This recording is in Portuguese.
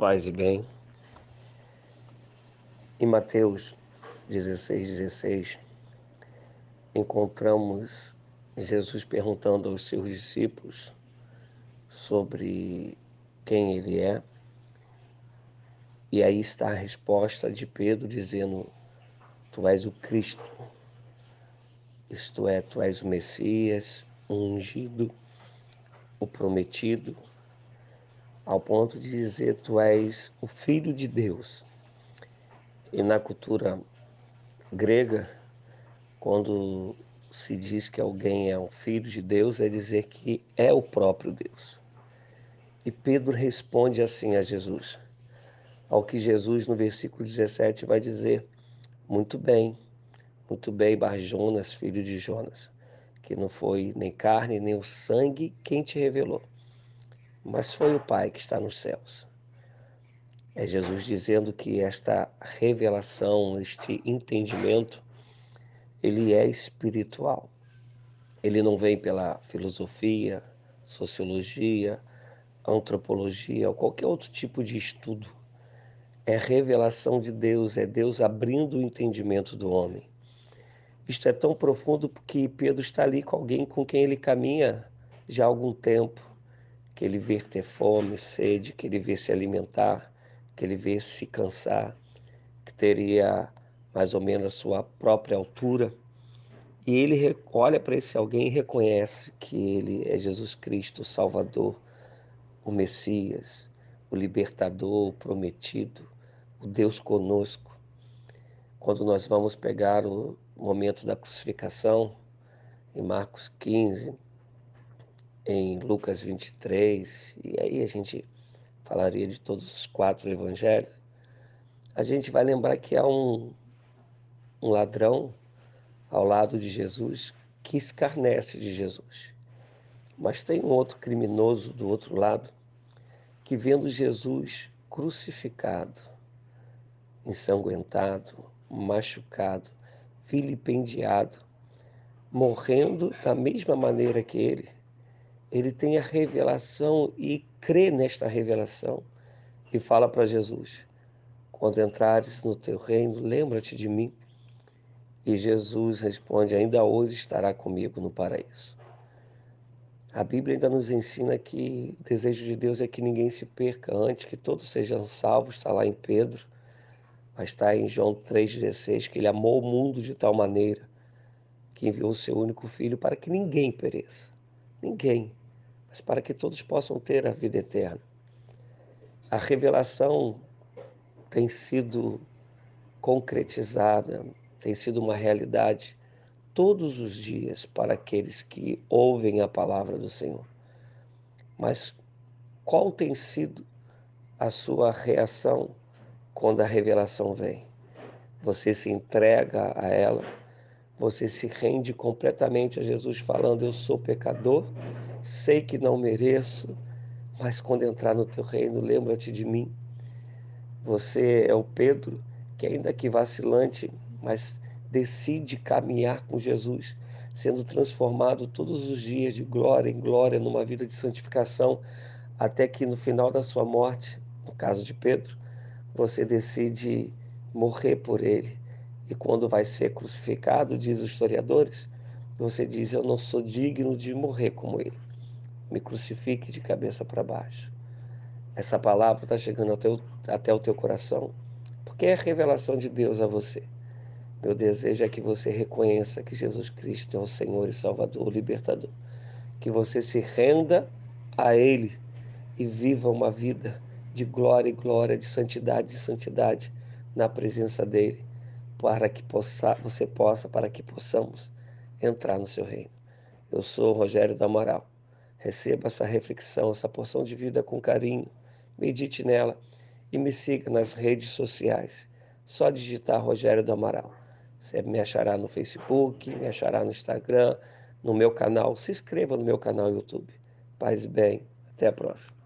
Paz e bem. Em Mateus 16, 16, encontramos Jesus perguntando aos seus discípulos sobre quem ele é. E aí está a resposta de Pedro dizendo: Tu és o Cristo, isto é, tu és o Messias, o ungido, o prometido, ao ponto de dizer tu és o filho de Deus. E na cultura grega, quando se diz que alguém é um filho de Deus, é dizer que é o próprio Deus. E Pedro responde assim a Jesus, ao que Jesus no versículo 17 vai dizer: Muito bem, muito bem, Bar Jonas, filho de Jonas, que não foi nem carne nem o sangue quem te revelou, mas foi o Pai que está nos céus. É Jesus dizendo que esta revelação, este entendimento, ele é espiritual. Ele não vem pela filosofia, sociologia, antropologia ou qualquer outro tipo de estudo. É revelação de Deus, é Deus abrindo o entendimento do homem. Isto é tão profundo porque Pedro está ali com alguém com quem ele caminha já há algum tempo que ele vê ter fome, sede, que ele vê se alimentar, que ele vê se cansar, que teria mais ou menos a sua própria altura. E ele olha para esse alguém e reconhece que ele é Jesus Cristo, o Salvador, o Messias, o libertador, o prometido, o Deus conosco. Quando nós vamos pegar o momento da crucificação, em Marcos 15, em Lucas 23, e aí a gente falaria de todos os quatro evangelhos, a gente vai lembrar que há um, um ladrão ao lado de Jesus que escarnece de Jesus. Mas tem um outro criminoso do outro lado que, vendo Jesus crucificado, ensanguentado, machucado, vilipendiado, morrendo da mesma maneira que ele, ele tem a revelação e crê nesta revelação e fala para Jesus: Quando entrares no teu reino, lembra-te de mim. E Jesus responde: Ainda hoje estará comigo no paraíso. A Bíblia ainda nos ensina que o desejo de Deus é que ninguém se perca antes, que todos sejam salvos. Está lá em Pedro, mas está em João 3,16 que ele amou o mundo de tal maneira que enviou o seu único filho para que ninguém pereça. Ninguém mas para que todos possam ter a vida eterna. A revelação tem sido concretizada, tem sido uma realidade todos os dias para aqueles que ouvem a palavra do Senhor. Mas qual tem sido a sua reação quando a revelação vem? Você se entrega a ela? Você se rende completamente a Jesus falando: Eu sou pecador sei que não mereço, mas quando entrar no teu reino, lembra-te de mim. Você é o Pedro que, ainda que vacilante, mas decide caminhar com Jesus, sendo transformado todos os dias de glória em glória numa vida de santificação, até que no final da sua morte, no caso de Pedro, você decide morrer por ele. E quando vai ser crucificado, diz os historiadores, você diz: Eu não sou digno de morrer como ele me crucifique de cabeça para baixo. Essa palavra está chegando até o, até o teu coração, porque é a revelação de Deus a você. Meu desejo é que você reconheça que Jesus Cristo é o Senhor e Salvador, o libertador. Que você se renda a Ele e viva uma vida de glória e glória, de santidade e santidade na presença dEle, para que possa, você possa, para que possamos entrar no seu reino. Eu sou Rogério do Amaral Receba essa reflexão, essa porção de vida com carinho, medite nela e me siga nas redes sociais. Só digitar Rogério do Amaral. Você me achará no Facebook, me achará no Instagram, no meu canal. Se inscreva no meu canal YouTube. Paz e bem. Até a próxima.